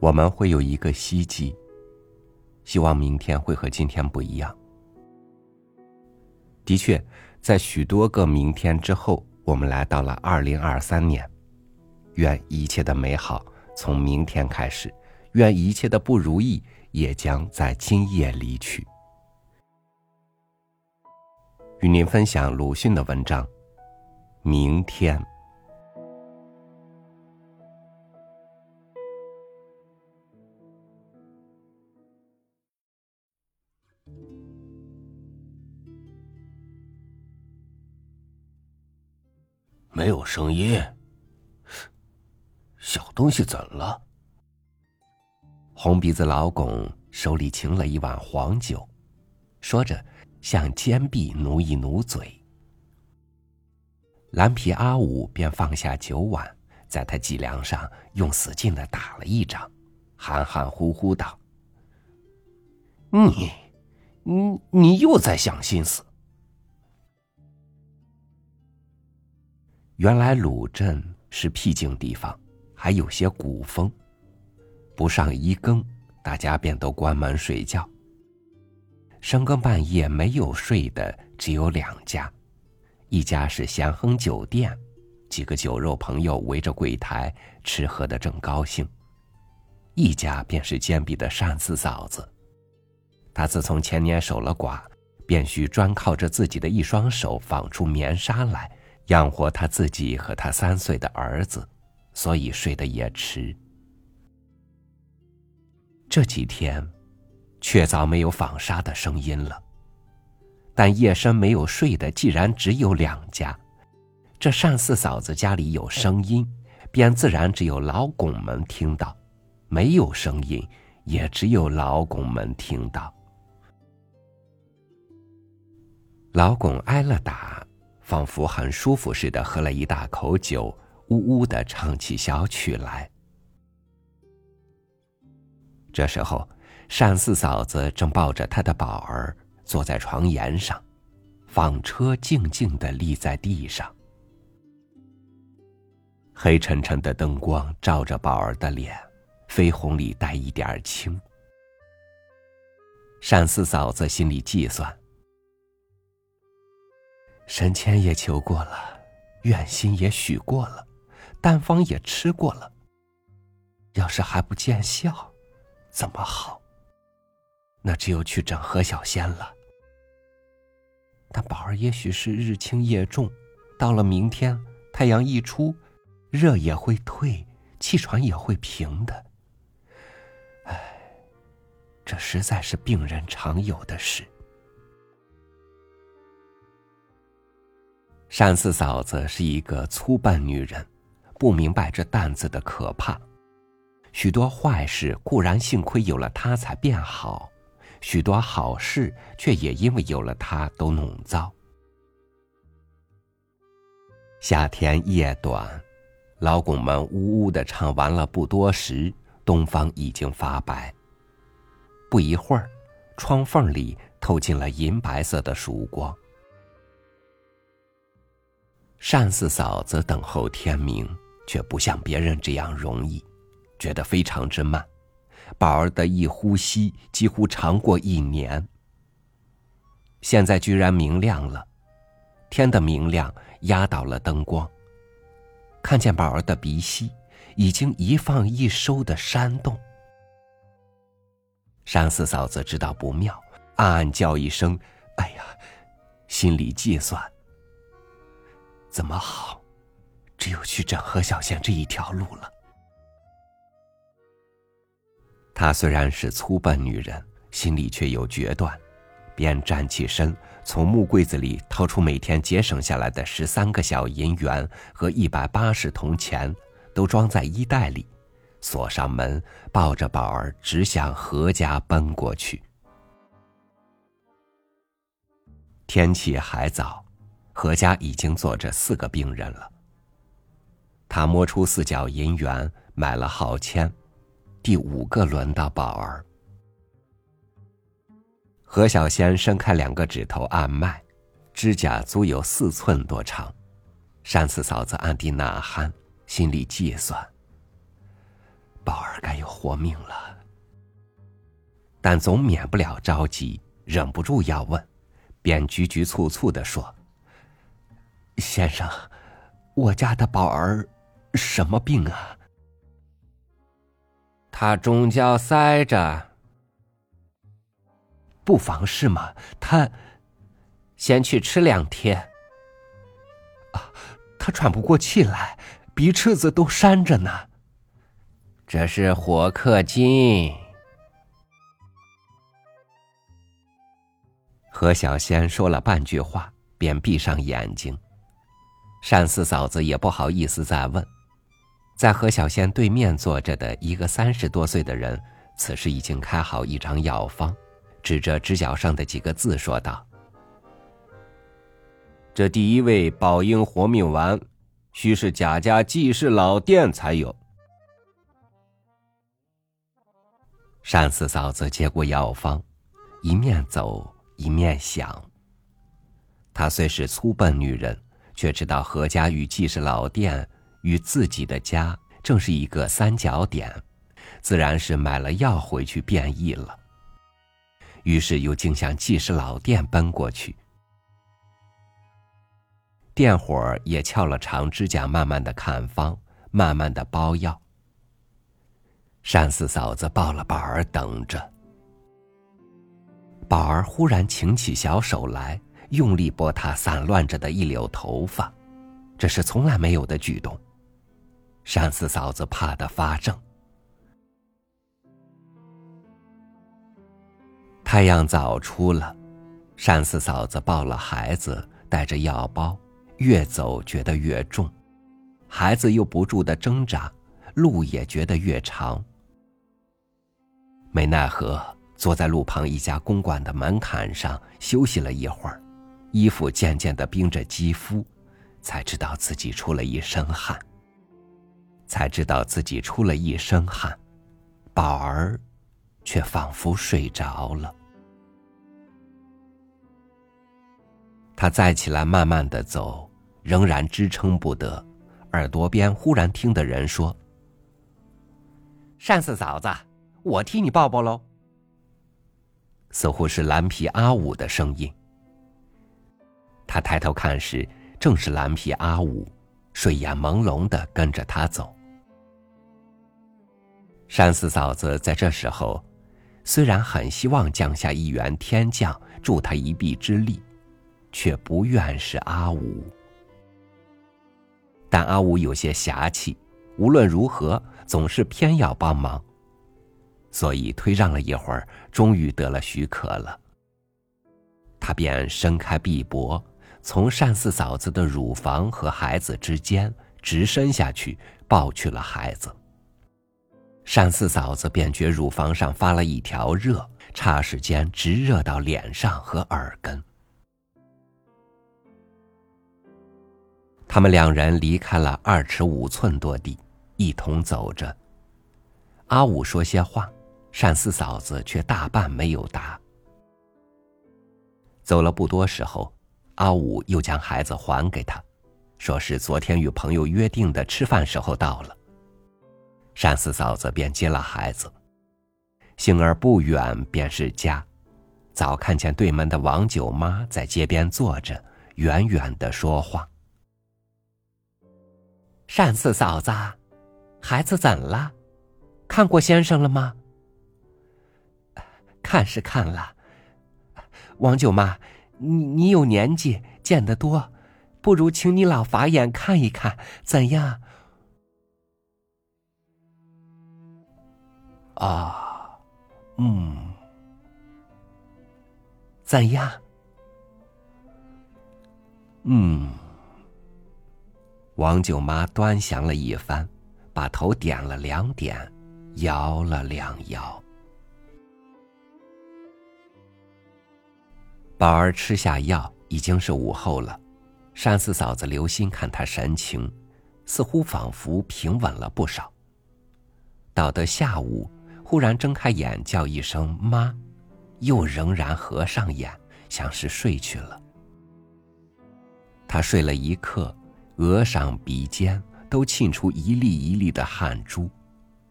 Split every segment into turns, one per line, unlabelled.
我们会有一个希冀，希望明天会和今天不一样。的确，在许多个明天之后，我们来到了二零二三年。愿一切的美好从明天开始，愿一切的不如意也将在今夜离去。与您分享鲁迅的文章《明天》。
没有声音，小东西怎了？
红鼻子老公手里擎了一碗黄酒，说着向坚壁努一努嘴。蓝皮阿五便放下酒碗，在他脊梁上用死劲的打了一掌，含含糊糊道：“
你，你，你又在想心思。”
原来鲁镇是僻静地方，还有些古风。不上一更，大家便都关门睡觉。深更半夜没有睡的只有两家，一家是咸亨酒店，几个酒肉朋友围着柜台吃喝的正高兴；一家便是坚壁的善四嫂子。她自从前年守了寡，便需专靠着自己的一双手纺出棉纱来。养活他自己和他三岁的儿子，所以睡得也迟。这几天，确凿没有纺纱的声音了。但夜深没有睡的，既然只有两家，这单四嫂子家里有声音，便自然只有老拱们听到；没有声音，也只有老拱们听到。老拱挨了打。仿佛很舒服似的，喝了一大口酒，呜呜的唱起小曲来。这时候，单四嫂子正抱着她的宝儿坐在床沿上，纺车静静的立在地上，黑沉沉的灯光照着宝儿的脸，绯红里带一点青。单四嫂子心里计算。神仙也求过了，愿心也许过了，丹方也吃过了。要是还不见效，怎么好？那只有去整何小仙了。但宝儿也许是日轻夜重，到了明天太阳一出，热也会退，气喘也会平的。唉，这实在是病人常有的事。单四嫂子是一个粗笨女人，不明白这担子的可怕。许多坏事固然幸亏有了她才变好，许多好事却也因为有了她都弄糟。夏天夜短，老公们呜呜的唱完了不多时，东方已经发白。不一会儿，窗缝里透进了银白色的曙光。单四嫂子等候天明，却不像别人这样容易，觉得非常之慢。宝儿的一呼吸几乎长过一年。现在居然明亮了，天的明亮压倒了灯光。看见宝儿的鼻息已经一放一收的扇动。单四嫂子知道不妙，暗暗叫一声：“哎呀！”心里计算。怎么好？只有去整何小仙这一条路了。她虽然是粗笨女人，心里却有决断，便站起身，从木柜子里掏出每天节省下来的十三个小银元和一百八十铜钱，都装在衣袋里，锁上门，抱着宝儿，直向何家奔过去。天气还早。何家已经坐着四个病人了。他摸出四角银元，买了号签。第五个轮到宝儿。何小仙伸开两个指头按脉，指甲足有四寸多长。单四嫂子暗地呐喊，心里计算：宝儿该有活命了。但总免不了着急，忍不住要问，便局局促促的说：“先生，我家的宝儿什么病啊？”
他中焦塞着，
不妨事嘛？他
先去吃两天。
啊，他喘不过气来，鼻翅子都扇着呢。
这是火克金。
何小仙说了半句话，便闭上眼睛。单四嫂子也不好意思再问。在何小仙对面坐着的一个三十多岁的人，此时已经开好一张药方，指着纸角上的几个字说道：“
这第一味宝婴活命丸，须是贾家济世老店才有。”
单四嫂子接过药方，一面走。一面想。她虽是粗笨女人，却知道何家与季氏老店与自己的家正是一个三角点，自然是买了药回去变异了。于是又竟向季氏老店奔过去。店伙也翘了长指甲，慢慢的看方，慢慢的包药。单四嫂子抱了宝儿，等着。宝儿忽然擎起小手来，用力拨他散乱着的一绺头发，这是从来没有的举动。单四嫂子怕得发怔。太阳早出了，单四嫂子抱了孩子，带着药包，越走觉得越重，孩子又不住的挣扎，路也觉得越长。没奈何。坐在路旁一家公馆的门槛上休息了一会儿，衣服渐渐的冰着肌肤，才知道自己出了一身汗。才知道自己出了一身汗，宝儿却仿佛睡着了。他再起来慢慢的走，仍然支撑不得，耳朵边忽然听得人说：“
单四嫂子，我替你抱抱喽。”
似乎是蓝皮阿五的声音。他抬头看时，正是蓝皮阿五，睡眼朦胧的跟着他走。单四嫂子在这时候，虽然很希望降下一员天将助他一臂之力，却不愿是阿五。但阿五有些侠气，无论如何总是偏要帮忙。所以推让了一会儿，终于得了许可了。他便伸开臂膊，从单四嫂子的乳房和孩子之间直伸下去，抱去了孩子。单四嫂子便觉乳房上发了一条热，霎时间直热到脸上和耳根。他们两人离开了二尺五寸多地，一同走着。阿武说些话。单四嫂子却大半没有答。走了不多时候，阿武又将孩子还给他，说是昨天与朋友约定的吃饭时候到了。单四嫂子便接了孩子，行而不远便是家，早看见对门的王九妈在街边坐着，远远的说话。单四嫂子，孩子怎了？看过先生了吗？看是看了，王九妈，你你有年纪，见得多，不如请你老法眼看一看，怎样？啊，嗯，怎样？嗯。王舅妈端详了一番，把头点了两点，摇了两摇。宝儿吃下药，已经是午后了。单四嫂子留心看他神情，似乎仿佛平稳了不少。到得下午，忽然睁开眼叫一声“妈”，又仍然合上眼，像是睡去了。他睡了一刻，额上、鼻尖都沁出一粒一粒的汗珠，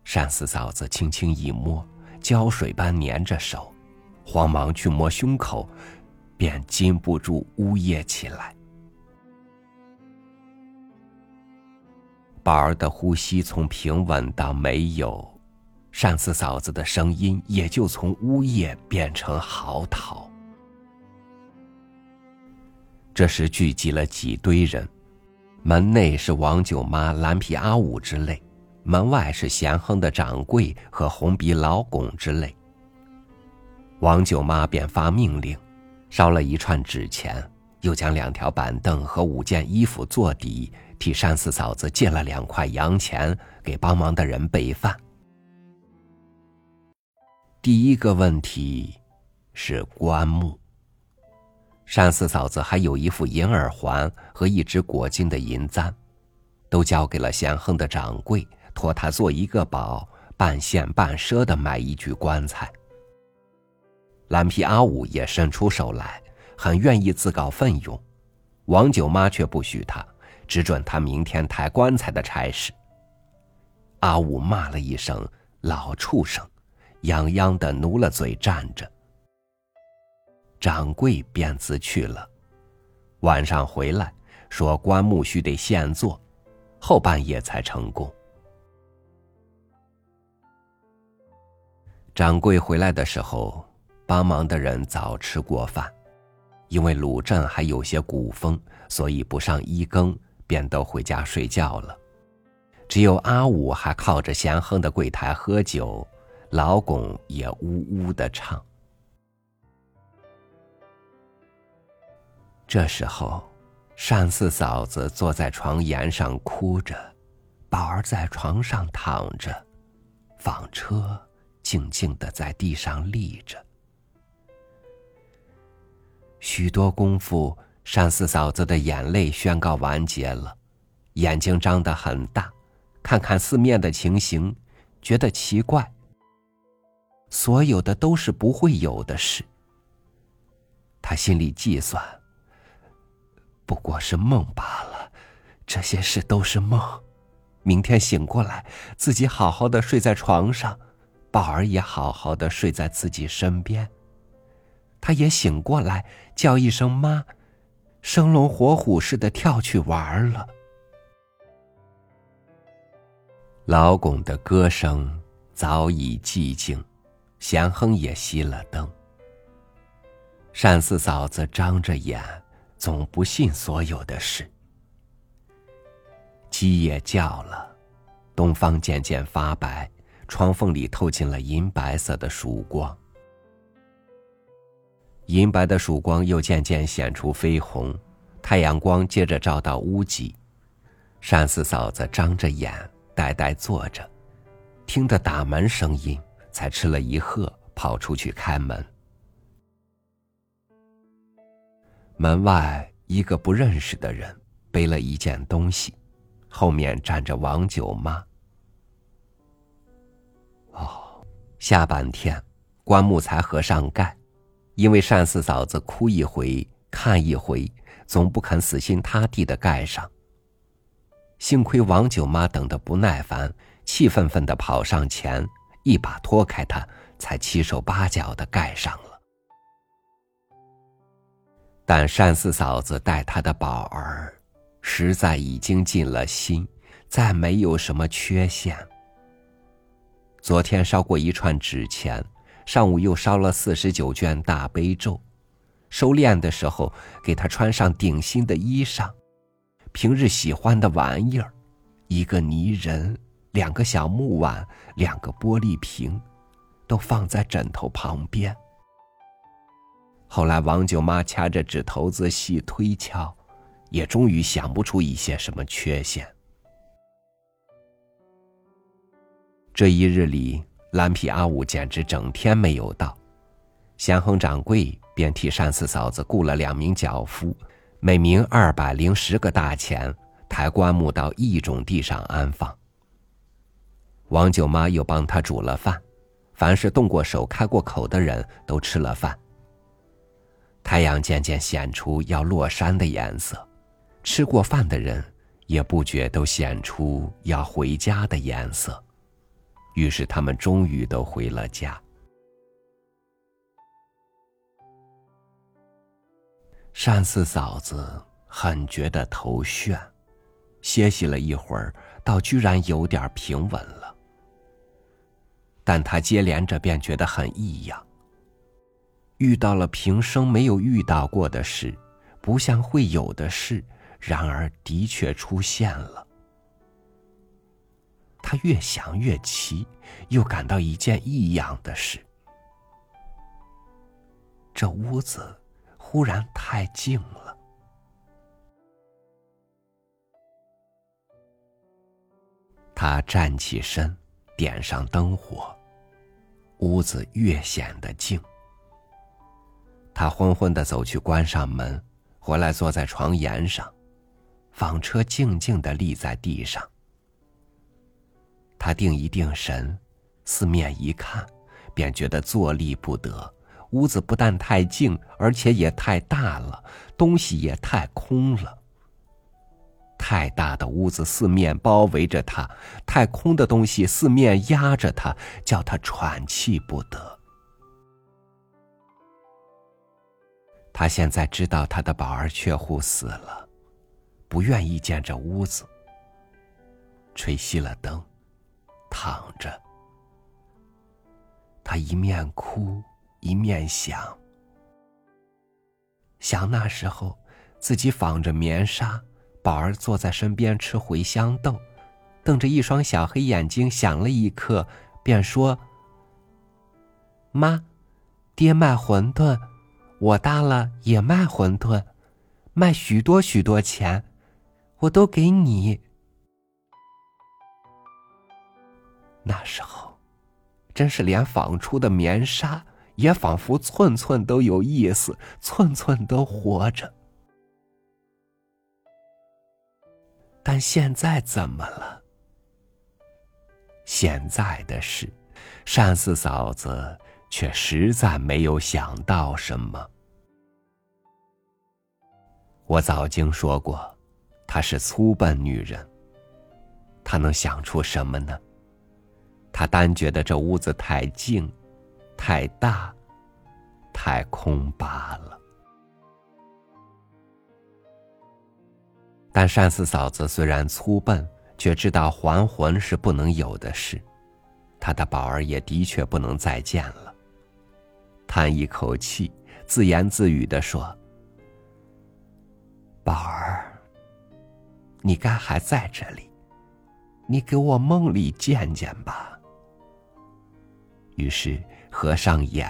单四嫂子轻轻一摸，胶水般粘着手，慌忙去摸胸口，便禁不住呜咽起来。宝儿的呼吸从平稳到没有，单四嫂子的声音也就从呜咽变成嚎啕。这时聚集了几堆人，门内是王九妈、蓝皮阿五之类，门外是咸亨的掌柜和红鼻老巩之类。王九妈便发命令，烧了一串纸钱，又将两条板凳和五件衣服做底，替单四嫂子借了两块洋钱给帮忙的人备饭。第一个问题是棺木。单四嫂子还有一副银耳环和一只裹金的银簪，都交给了贤亨的掌柜，托他做一个保，半现半赊的买一具棺材。蓝皮阿五也伸出手来，很愿意自告奋勇，王九妈却不许他，只准他明天抬棺材的差事。阿五骂了一声“老畜生”，泱泱的努了嘴站着。掌柜便自去了，晚上回来，说棺木须得现做，后半夜才成功。掌柜回来的时候，帮忙的人早吃过饭，因为鲁镇还有些古风，所以不上一更便都回家睡觉了。只有阿五还靠着咸亨的柜台喝酒，老巩也呜呜的唱。这时候，单四嫂子坐在床沿上哭着，宝儿在床上躺着，纺车静静的在地上立着。许多功夫，单四嫂子的眼泪宣告完结了，眼睛张得很大，看看四面的情形，觉得奇怪。所有的都是不会有的事。他心里计算。不过是梦罢了，这些事都是梦。明天醒过来，自己好好的睡在床上，宝儿也好好的睡在自己身边。他也醒过来，叫一声妈，生龙活虎似的跳去玩了。老巩的歌声早已寂静，咸亨也熄了灯。单四嫂子张着眼。总不信所有的事。鸡也叫了，东方渐渐发白，窗缝里透进了银白色的曙光。银白的曙光又渐渐显出绯红，太阳光接着照到屋脊。单四嫂子张着眼，呆呆坐着，听得打门声音，才吃了一喝，跑出去开门。门外一个不认识的人背了一件东西，后面站着王九妈。哦，下半天棺木才合上盖，因为单四嫂子哭一回看一回，总不肯死心塌地的盖上。幸亏王九妈等得不耐烦，气愤愤的跑上前，一把拖开他，才七手八脚的盖上了。但单四嫂子待他的宝儿，实在已经尽了心，再没有什么缺陷。昨天烧过一串纸钱，上午又烧了四十九卷大悲咒，收殓的时候给他穿上顶新的衣裳，平日喜欢的玩意儿，一个泥人，两个小木碗，两个玻璃瓶，都放在枕头旁边。后来，王舅妈掐着指头子细推敲，也终于想不出一些什么缺陷。这一日里，蓝皮阿五简直整天没有到，咸亨掌柜便替单四嫂子雇了两名脚夫，每名二百零十个大钱，抬棺木到一种地上安放。王舅妈又帮他煮了饭，凡是动过手、开过口的人都吃了饭。太阳渐渐显出要落山的颜色，吃过饭的人也不觉都显出要回家的颜色。于是他们终于都回了家。单四嫂子很觉得头眩，歇息了一会儿，倒居然有点平稳了。但她接连着便觉得很异样，遇到了平生没有遇到过的事，不像会有的事，然而的确出现了。他越想越奇，又感到一件异样的事：这屋子。忽然太静了，他站起身，点上灯火，屋子越显得静。他昏昏的走去关上门，回来坐在床沿上，纺车静静的立在地上。他定一定神，四面一看，便觉得坐立不得。屋子不但太静，而且也太大了，东西也太空了。太大的屋子四面包围着他，太空的东西四面压着他，叫他喘气不得。他现在知道他的宝儿雀户死了，不愿意见这屋子。吹熄了灯，躺着，他一面哭。一面想，想那时候，自己纺着棉纱，宝儿坐在身边吃茴香豆，瞪着一双小黑眼睛，想了一刻，便说：“妈，爹卖馄饨，我大了也卖馄饨，卖许多许多钱，我都给你。”那时候，真是连纺出的棉纱。也仿佛寸寸都有意思，寸寸都活着。但现在怎么了？现在的事，单四嫂子却实在没有想到什么。我早经说过，她是粗笨女人。她能想出什么呢？他单觉得这屋子太静。太大，太空罢了。但单四嫂子虽然粗笨，却知道还魂是不能有的事，她的宝儿也的确不能再见了。叹一口气，自言自语的说：“宝儿，你该还在这里，你给我梦里见见吧。”于是。合上眼，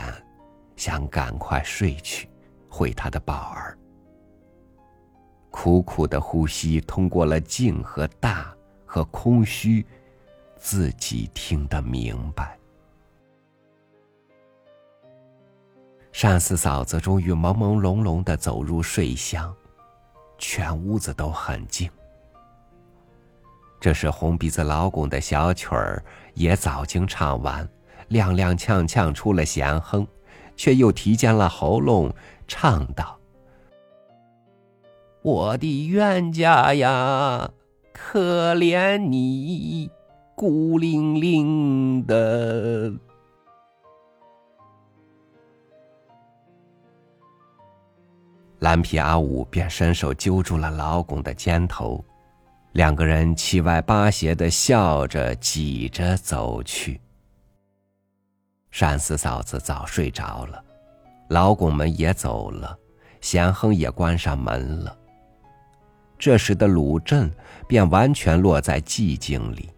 想赶快睡去，回他的宝儿。苦苦的呼吸通过了静和大和空虚，自己听得明白。单四嫂子终于朦朦胧胧的走入睡乡，全屋子都很静。这时红鼻子老公的小曲儿也早经唱完。踉踉跄跄出了咸亨，却又提尖了喉咙唱道：“我的冤家呀，可怜你孤零零的。”蓝皮阿五便伸手揪住了老公的肩头，两个人七歪八斜的笑着挤着走去。单四嫂子早睡着了，老拱们也走了，贤亨也关上门了。这时的鲁镇便完全落在寂静里，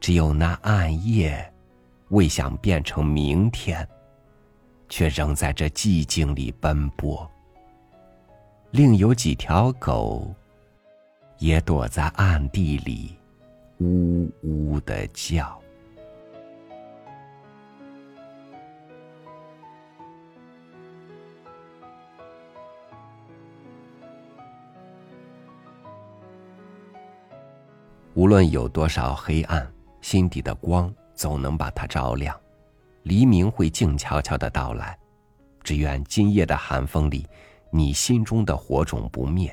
只有那暗夜，未想变成明天，却仍在这寂静里奔波。另有几条狗，也躲在暗地里，呜呜的叫。无论有多少黑暗，心底的光总能把它照亮。黎明会静悄悄的到来，只愿今夜的寒风里，你心中的火种不灭；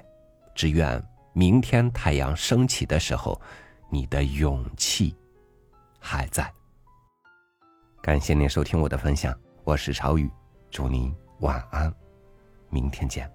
只愿明天太阳升起的时候，你的勇气还在。感谢您收听我的分享，我是朝雨，祝您晚安，明天见。